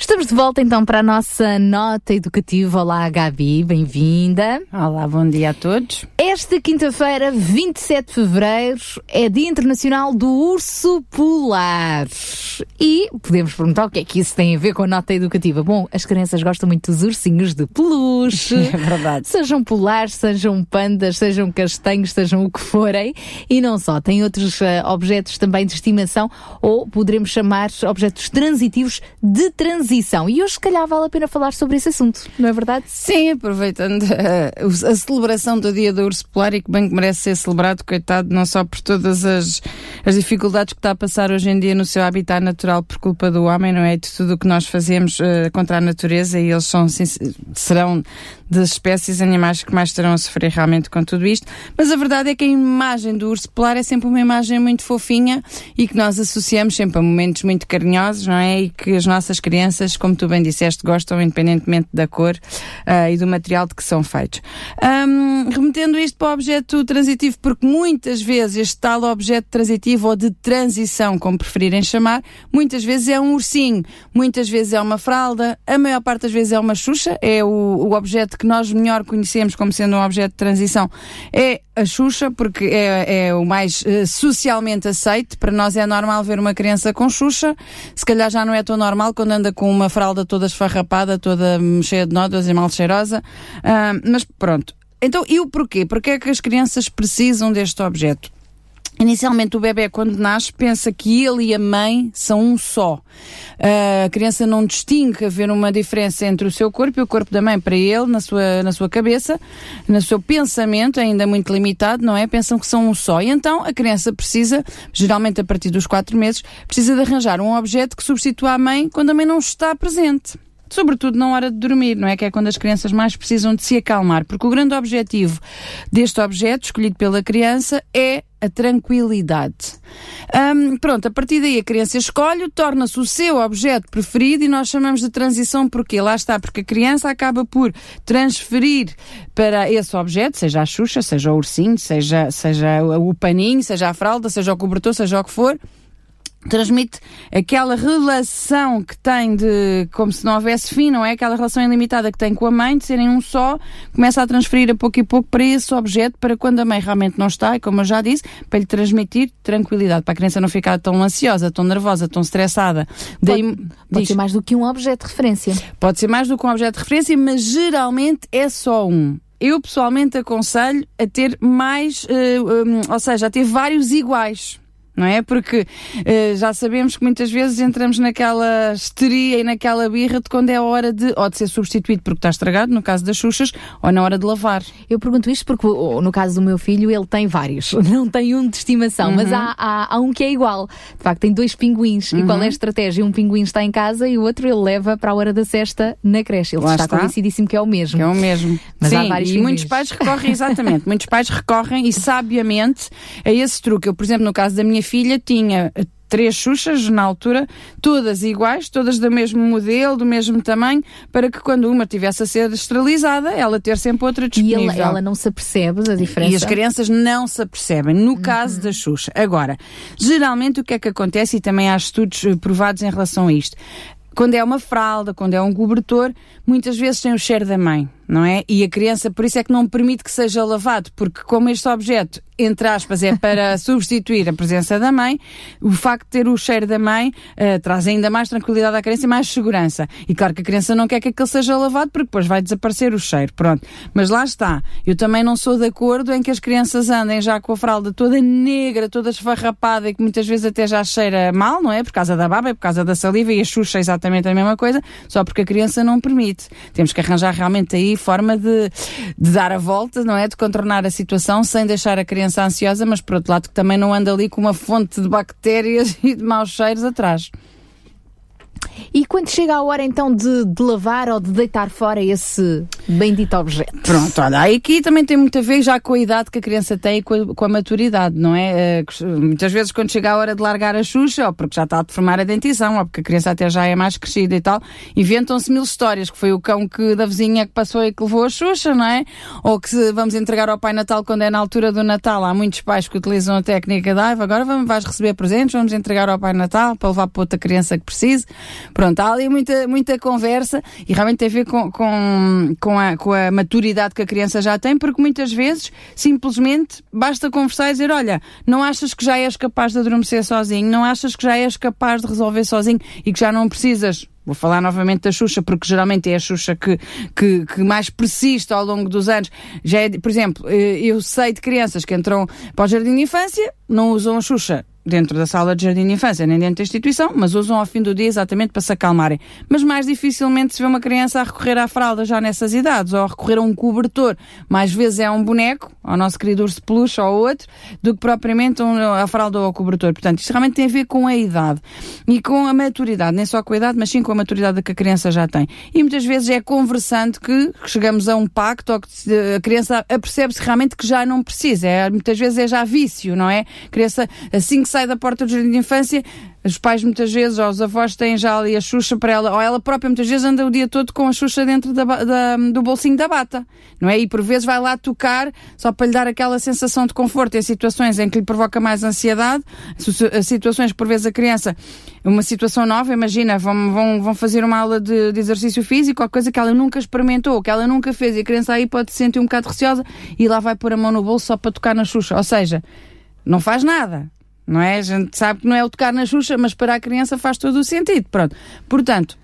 Estamos de volta então para a nossa nota educativa. Olá, Gabi, bem-vinda. Olá, bom dia a todos. Esta quinta-feira, 27 de fevereiro, é Dia Internacional do Urso Polar. E podemos perguntar o que é que isso tem a ver com a nota educativa. Bom, as crianças gostam muito dos ursinhos de peluche. É verdade. Sejam polares, sejam pandas, sejam castanhos, sejam o que forem. E não só, tem outros eh, objetos também de estimação, ou poderemos chamar objetos transitivos de transição. E hoje, se calhar, vale a pena falar sobre esse assunto, não é verdade? Sim, aproveitando eh, a, celebração do Dia do Urso Polar e que bem que merece ser celebrado, coitado, não só por todas as, as dificuldades que está a passar hoje em dia no seu habitat natural por culpa do homem, não é? De tudo o que nós fazemos eh, contra a natureza e eles são, serão das espécies animais que mais estarão a sofrer realmente com tudo isto. Mas a verdade é que a imagem do urso polar é sempre uma imagem muito fofinha e que nós associamos sempre a momentos muito carinhosos, não é? E que as nossas crianças, como tu bem disseste, gostam independentemente da cor uh, e do material de que são feitos. Um, remetendo isto para o objeto transitivo, porque muitas vezes este tal objeto transitivo ou de transição, como preferirem chamar, muitas vezes é um ursinho, muitas vezes é uma fralda, a maior parte das vezes é uma xuxa, é o, o objeto que nós melhor conhecemos como sendo um objeto de transição, é a Xuxa, porque é, é o mais uh, socialmente aceito. Para nós é normal ver uma criança com Xuxa. Se calhar já não é tão normal quando anda com uma fralda toda esfarrapada, toda hum, cheia de nódoas e mal cheirosa. Uh, mas pronto. Então, e o porquê? Porque é que as crianças precisam deste objeto? Inicialmente o bebê quando nasce pensa que ele e a mãe são um só. Uh, a criança não distingue haver uma diferença entre o seu corpo e o corpo da mãe para ele, na sua, na sua cabeça, no seu pensamento, ainda muito limitado, não é? Pensam que são um só. E então a criança precisa, geralmente a partir dos quatro meses, precisa de arranjar um objeto que substitua a mãe quando a mãe não está presente sobretudo na hora de dormir, não é? Que é quando as crianças mais precisam de se acalmar, porque o grande objetivo deste objeto, escolhido pela criança, é a tranquilidade. Um, pronto, a partir daí a criança escolhe, torna-se o seu objeto preferido e nós chamamos de transição porque lá está, porque a criança acaba por transferir para esse objeto, seja a Xuxa, seja o ursinho, seja, seja o paninho, seja a fralda, seja o cobertor, seja o que for, transmite aquela relação que tem de, como se não houvesse fim, não é? Aquela relação ilimitada que tem com a mãe, de serem um só, começa a transferir a pouco e pouco para esse objeto, para quando a mãe realmente não está, e como eu já disse, para lhe transmitir tranquilidade, para a criança não ficar tão ansiosa, tão nervosa, tão estressada. Pode, Daí, pode ser mais do que um objeto de referência. Pode ser mais do que um objeto de referência, mas geralmente é só um. Eu pessoalmente aconselho a ter mais, uh, um, ou seja, a ter vários iguais não é? Porque uh, já sabemos que muitas vezes entramos naquela histeria e naquela birra de quando é a hora de, ou de ser substituído porque está estragado, no caso das Xuxas, ou na hora de lavar. Eu pergunto isto porque no caso do meu filho ele tem vários, não tem um de estimação, uhum. mas há, há, há, um que é igual. De facto, tem dois pinguins. Uhum. E qual é a estratégia? Um pinguim está em casa e o outro ele leva para a hora da cesta na creche. Ele Lá está, está. convencidíssimo que é o mesmo. Que é o mesmo. Mas Sim, há vários e pinguins. muitos pais recorrem, exatamente, muitos pais recorrem e sabiamente a esse truque. Eu, por exemplo, no caso da minha filha, tinha três Xuxas na altura, todas iguais, todas do mesmo modelo, do mesmo tamanho, para que quando uma tivesse a ser esterilizada, ela ter sempre outra E disponível. ele- ela não se apercebe da diferença. E as crianças não se apercebem, no caso da Xuxa. Agora, geralmente o que é que acontece, e também há estudos eh, provados em relação a isto, quando é uma fralda, quando é um cobertor, muitas vezes tem o cheiro da mãe, não é? E a criança, por isso é que não permite que seja lavado, porque como este objeto, entre aspas, é para substituir a presença da mãe, o facto de ter o cheiro da mãe eh, traz ainda mais tranquilidade à criança e mais segurança. E claro que a criança não quer que aquele seja lavado, porque depois vai desaparecer o cheiro, pronto. Mas lá está. Eu também não sou de acordo em que as crianças andem já com a fralda toda negra, toda esfarrapada e que muitas vezes até já cheira mal, não é? Por causa da baba e por causa da saliva e a xuxa é exatamente a mesma coisa, só porque a criança não permite. Temos que arranjar realmente aí forma de, de dar a volta, não é? De contornar a situação sem deixar a criança ansiosa, mas por outro lado que também não anda ali com uma fonte de bactérias e de maus cheiros atrás. E quando chega a hora então de, de lavar ou de deitar fora esse bendito objeto? Pronto, olha, aqui também tem muito a ver já com a idade que a criança tem e com a, com a maturidade, não é? Uh, muitas vezes quando chega a hora de largar a Xuxa, ou porque já está a deformar a dentição, ou porque a criança até já é mais crescida e tal, inventam-se mil histórias, que foi o cão que da vizinha que passou e que levou a Xuxa, não é? Ou que se vamos entregar ao Pai Natal quando é na altura do Natal. Há muitos pais que utilizam a técnica da agora vamos, vais receber presentes, vamos entregar ao Pai Natal para levar para outra criança que precise. Pronto, há ali muita, muita conversa e realmente tem a ver com, com, com, a, com a maturidade que a criança já tem, porque muitas vezes simplesmente basta conversar e dizer: Olha, não achas que já és capaz de adormecer sozinho, não achas que já és capaz de resolver sozinho e que já não precisas? Vou falar novamente da Xuxa, porque geralmente é a Xuxa que, que, que, mais persiste ao longo dos anos. Já é, por exemplo, eh, eu sei de crianças que entram para o jardim de infância, não usam a Xuxa dentro da sala de jardim de infância, nem dentro da instituição, mas usam ao fim do dia exatamente para se acalmarem. Mas mais dificilmente se vê uma criança a recorrer à fralda já nessas idades, ou a recorrer a um cobertor. Mais vezes é um boneco, ao nosso querido urso peluche ou outro, do que propriamente um, a fralda ou o cobertor. Portanto, isto realmente tem a ver com a idade e com a maturidade, nem só com a idade, mas sim com a maturidade que a criança já tem. E muitas vezes é conversando que chegamos a um pacto ou que a criança apercebe-se realmente que já não precisa. É, muitas vezes é já vício, não é? A criança, assim que sai da porta do jardim de infância, os pais muitas vezes, ou os avós têm já ali a Xuxa para ela, ou ela própria muitas vezes anda o dia todo com a Xuxa dentro da, da, do bolsinho da bata, não é? E por vezes vai lá tocar só para lhe dar aquela sensação de conforto. Em situações em que lhe provoca mais ansiedade, situações que por vezes a criança, uma situação nova, imagina, vão, vão, vão fazer uma aula de, de exercício físico, ou coisa que ela nunca experimentou, que ela nunca fez, e a criança aí pode se sentir um bocado receosa e lá vai pôr a mão no bolso só para tocar na Xuxa, ou seja, não faz nada não é? A gente sabe que não é o tocar na Xuxa, mas para a criança faz todo o sentido. Pronto. Portanto,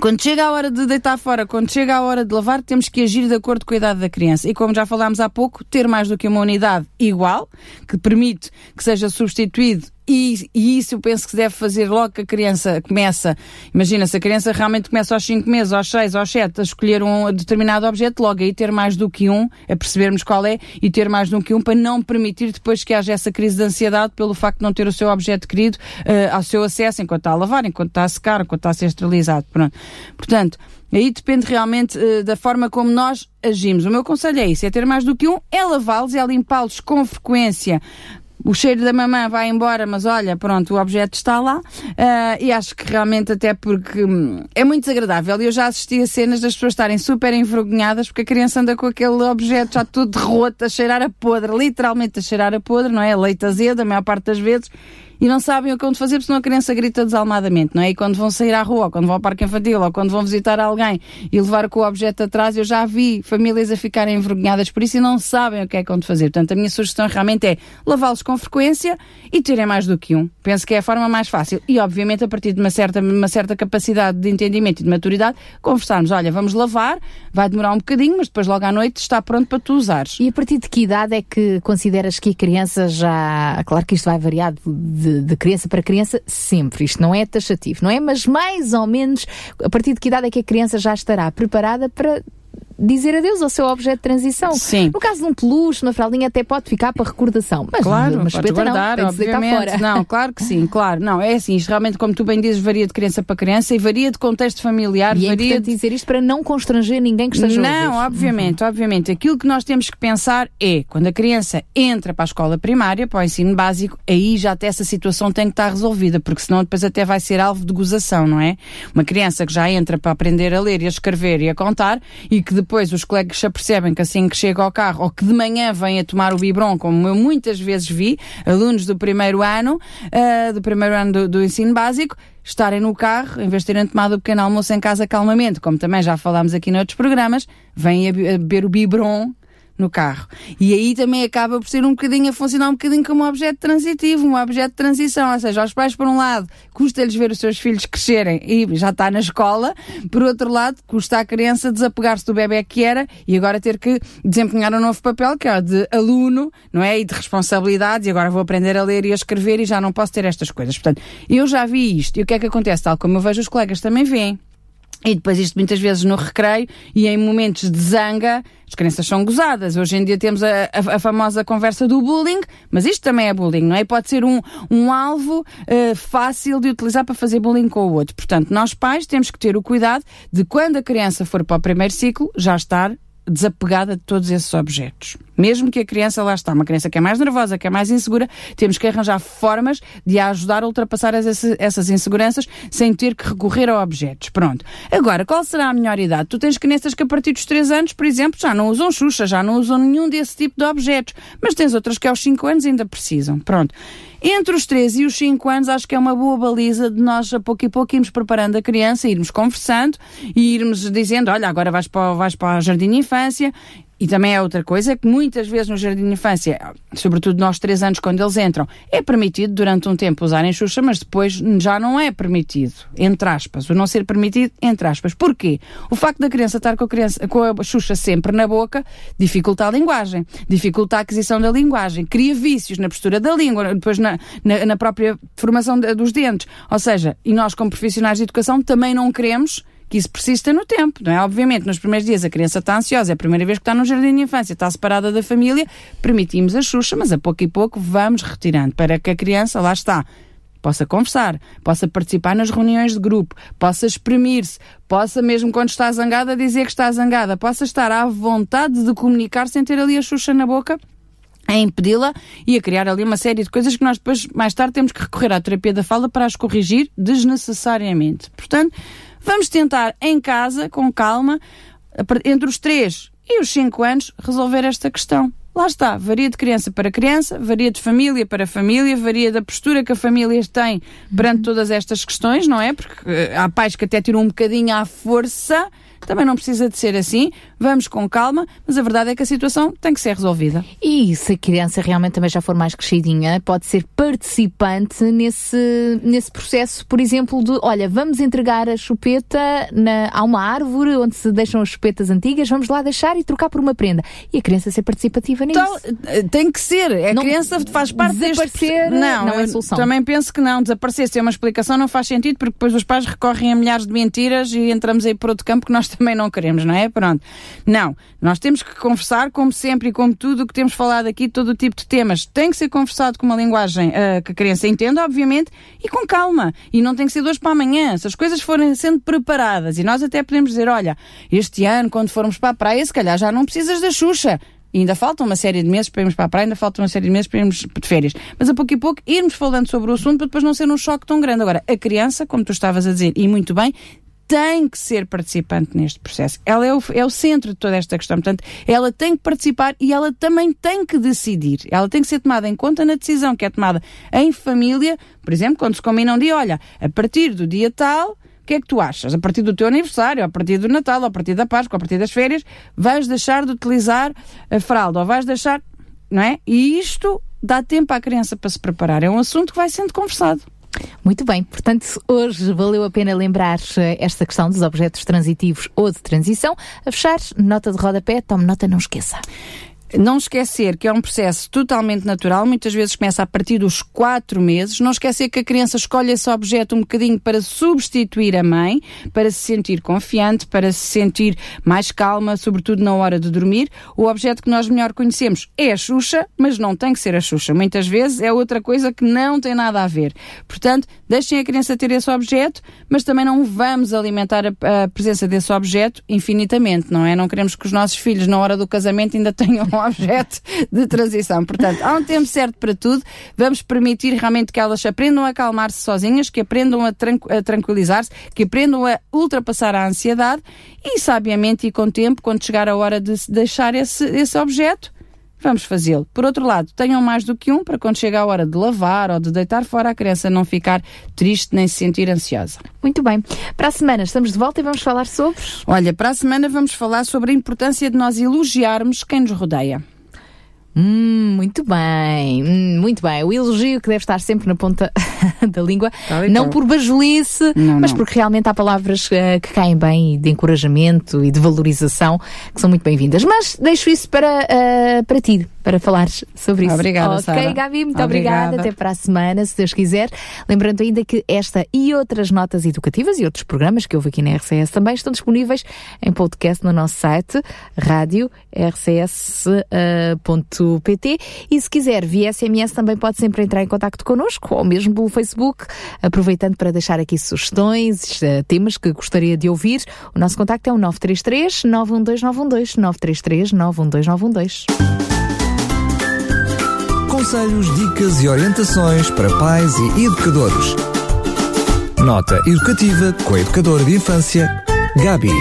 quando chega a hora de deitar fora, quando chega a hora de lavar, temos que agir de acordo com a idade da criança. E como já falámos há pouco, ter mais do que uma unidade igual, que permite que seja substituído e, e, isso eu penso que deve fazer logo que a criança começa. Imagina, se a criança realmente começa aos 5 meses, aos 6, aos 7 a escolher um determinado objeto, logo aí ter mais do que um, a percebermos qual é, e ter mais do que um para não permitir depois que haja essa crise de ansiedade pelo facto de não ter o seu objeto querido uh, ao seu acesso enquanto está a lavar, enquanto está a secar, enquanto está a ser esterilizado. Pronto. Portanto, Aí depende realmente uh, da forma como nós agimos. O meu conselho é isso: é ter mais do que um, é lavá-los, é limpá-los com frequência, o cheiro da mamã vai embora, mas olha, pronto, o objeto está lá. Uh, e acho que realmente, até porque hum, é muito desagradável. Eu já assisti a cenas das pessoas estarem super envergonhadas porque a criança anda com aquele objeto já tudo roto, a cheirar a podre, literalmente a cheirar a podre, não é? Leite azedo, a maior parte das vezes e não sabem o que vão fazer, porque senão a criança grita desalmadamente, não é? E quando vão sair à rua, ou quando vão ao parque infantil, ou quando vão visitar alguém e levar com o objeto atrás, eu já vi famílias a ficarem envergonhadas por isso e não sabem o que é que vão fazer. Portanto, a minha sugestão realmente é lavá-los com frequência e terem mais do que um. Penso que é a forma mais fácil. E, obviamente, a partir de uma certa, uma certa capacidade de entendimento e de maturidade, conversarmos, olha, vamos lavar, vai demorar um bocadinho, mas depois logo à noite está pronto para tu usares. E a partir de que idade é que consideras que a criança já... Claro que isto vai variar de de, de, criança para criança sempre. Isto não é taxativo, não é? Mas mais ou menos, a partir de que idade é que a criança já estará preparada para dizer adeus ao seu objeto de transição. Sim. No caso de um peluche, uma fraldinha até pode ficar para recordação. Mas claro, uma pode guardar, não, obviamente. Não, claro que sim, claro. Não, é assim, isto realmente, como tu bem dizes, varia de criança para criança e varia de contexto familiar. E é varia é de... dizer isto para não constranger ninguém que esteja Não, obviamente, uhum. obviamente. Aquilo que nós temos que pensar é, quando a criança entra para a escola primária, para o ensino básico, aí já até essa situação tem que estar resolvida, porque senão depois até vai ser alvo de gozação, não é? Uma criança que já entra para aprender a ler e a escrever e a contar e que depois os colegas já percebem que assim que chega ao carro ou que de manhã vem a tomar o biberon, como eu muitas vezes vi, alunos do primeiro ano, uh, do primeiro ano do, do ensino básico, estarem no carro, em vez de terem tomado o pequeno almoço em casa calmamente, como também já falámos aqui noutros programas, vêm a beber o biberon no carro. E aí também acaba por ser um bocadinho a funcionar um bocadinho como um objeto transitivo, um objeto de transição. Ou seja, aos pais, por um lado, custa-lhes ver os seus filhos crescerem e já está na escola, por outro lado, custa à criança desapegar-se do bebê que era e agora ter que desempenhar um novo papel, que é o de aluno, não é? E de responsabilidades, e agora vou aprender a ler e a escrever e já não posso ter estas coisas. Portanto, eu já vi isto. E o que é que acontece? Tal como eu vejo os colegas também veem E depois isto muitas vezes no recreio e em momentos de zanga, as crianças são gozadas. Hoje em dia temos a, a, a famosa conversa do bullying, mas isto também é bullying, não é? Pode ser um, um alvo uh, fácil de utilizar para fazer bullying com o outro. Portanto, nós pais temos que ter o cuidado de quando a criança for para o primeiro ciclo, já estar desapegada de todos esses objetos. Mesmo que a criança lá está, uma criança que é mais nervosa, que é mais insegura, temos que arranjar formas de a ajudar a ultrapassar essas inseguranças sem ter que recorrer a objetos. Pronto. Agora, qual será a melhor idade? Tu tens crianças que a partir dos 3 anos, por exemplo, já não usam xuxa, já não usam nenhum desse tipo de objetos, mas tens outras que aos 5 anos ainda precisam. Pronto. Entre os 3 e os 5 anos, acho que é uma boa baliza de nós, a pouco e pouco, irmos preparando a criança, irmos conversando e irmos dizendo: olha, agora vais para, vais para o jardim de infância e também é outra coisa que muitas vezes no jardim de infância, sobretudo nós três anos quando eles entram, é permitido durante um tempo usarem Xuxa, mas depois já não é permitido, entre aspas. O não ser permitido, entre aspas. Porquê? O facto da criança estar com a, criança, com a Xuxa sempre na boca dificulta a linguagem, dificulta a aquisição da linguagem, cria vícios na postura da língua, depois na, na, na própria formação dos dentes. Ou seja, e nós como profissionais de educação também não queremos que isso persista no tempo, não é? Obviamente, nos primeiros dias a criança está ansiosa, é a primeira vez que está no jardim de infância, está separada da família, permitimos a Xuxa, mas a pouco e pouco vamos retirando para que a criança, lá está, possa conversar, possa participar nas reuniões de grupo, possa exprimir-se, possa mesmo quando está zangada dizer que está zangada, possa estar à vontade de comunicar sem ter ali a Xuxa na boca a impedi-la e a criar ali uma série de coisas que nós depois, mais tarde, temos que recorrer à terapia da fala para as corrigir desnecessariamente. Portanto, Vamos tentar em casa, com calma, entre os 3 e os 5 anos, resolver esta questão. Lá está, varia de criança para criança, varia de família para família, varia da postura que a família tem perante todas estas questões, não é? Porque eh, há pais que até tiram um bocadinho à força também não precisa de ser assim, vamos com calma, mas a verdade é que a situação tem que ser resolvida. E se a criança realmente também já for mais crescidinha, pode ser participante nesse, nesse processo, por exemplo, de olha, vamos entregar a chupeta na, a uma árvore onde se deixam as chupetas antigas, vamos lá deixar e trocar por uma prenda. E a criança ser participativa nisso. Então, tem que ser. A não, criança faz parte desaparecer deste... Não, não é solução. Também penso que não. Desaparecer sem uma explicação não faz sentido, porque depois os pais recorrem a milhares de mentiras e entramos aí por outro campo que nós também não queremos, não é? Pronto. Não. Nós temos que conversar, como sempre e como tudo o que temos falado aqui, todo o tipo de temas. Tem que ser conversado com uma linguagem uh, que a criança entenda, obviamente, e com calma. E não tem que ser de hoje para amanhã. Se as coisas forem sendo preparadas, e nós até podemos dizer, olha, este ano, quando formos para a praia, se calhar já não precisas da Xuxa. Ainda falta uma série de meses para irmos para a praia, ainda falta uma série de meses para irmos de férias. Mas a pouco e pouco irmos falando sobre o assunto para depois não ser um choque tão grande. Agora, a criança, como tu estavas a dizer, e muito bem, tem que ser participante neste processo. Ela é o, é o centro de toda esta questão. Portanto, ela tem que participar e ela também tem que decidir. Ela tem que ser tomada em conta na decisão que é tomada em família. Por exemplo, quando se combina um dia, olha, a partir do dia tal, o que é que tu achas? A partir do teu aniversário, a partir do Natal, a partir da Páscoa, a partir das férias, vais deixar de utilizar a fralda ou vais deixar, não é? E isto dá tempo à criança para se preparar. É um assunto que vai sendo conversado. Muito bem, portanto, hoje valeu a pena lembrar eh, esta questão dos objetos transitivos ou de transição. A fechar, nota de rodapé, tome nota, não esqueça não esquecer que é um processo totalmente natural, muitas vezes começa a partir dos quatro meses. Não esquecer que a criança escolhe esse objeto um bocadinho para substituir a mãe, para se sentir confiante, para se sentir mais calma, sobretudo na hora de dormir. O objeto que nós melhor conhecemos é a Xuxa, mas não tem que ser a Xuxa. Muitas vezes é outra coisa que não tem nada a ver. Portanto, deixem a criança ter esse objeto, mas também não vamos alimentar a, a presença desse objeto infinitamente, não é? Não queremos que os nossos filhos, na hora do casamento, ainda tenham um objeto de transição. Portanto, há um tempo certo para tudo. Vamos permitir realmente que elas aprendam a acalmar-se sozinhas, que aprendam a, a tranquilizar-se, que aprendam a ultrapassar a ansiedade e, sabiamente e com tempo, quando chegar a hora de deixar esse, esse objeto, vamos fazê-lo. Por outro lado, tenham mais do que um para quando chega a hora de lavar ou de deitar fora a criança não ficar triste nem se sentir ansiosa. Muito bem. Para a semana estamos de volta e vamos falar sobre. Olha, para a semana vamos falar sobre a importância de nós elogiarmos quem nos rodeia. Hum, muito bem, hum, muito bem. O elogio que deve estar sempre na ponta da língua, e não qual. por bajolice, Não, mas não. porque realmente há palavras eh, que caem bem de encorajamento e de valorização que são muito bem-vindas. Mas deixo isso para, eh, para ti, para falares sobre isso. Obrigada, Ok, Sara. Gabi, muito obrigada. Obrigada. Até para a semana, se Deus quiser. Lembrando ainda que esta e outras notas educativas e outros programas que houve aqui na RCS também estão disponíveis em podcast no nosso site, rádio rcs.pt e se quiser via SMS também pode sempre entrar em contacto connosco ou mesmo pelo Facebook, aproveitando para deixar aqui sugestões, eh, temas que gostaria de ouvir. O nosso contacto é o 933 912 933 912 Conselhos, dicas e orientações para pais e educadores. Nota educativa com a educadora de infância, Gabi.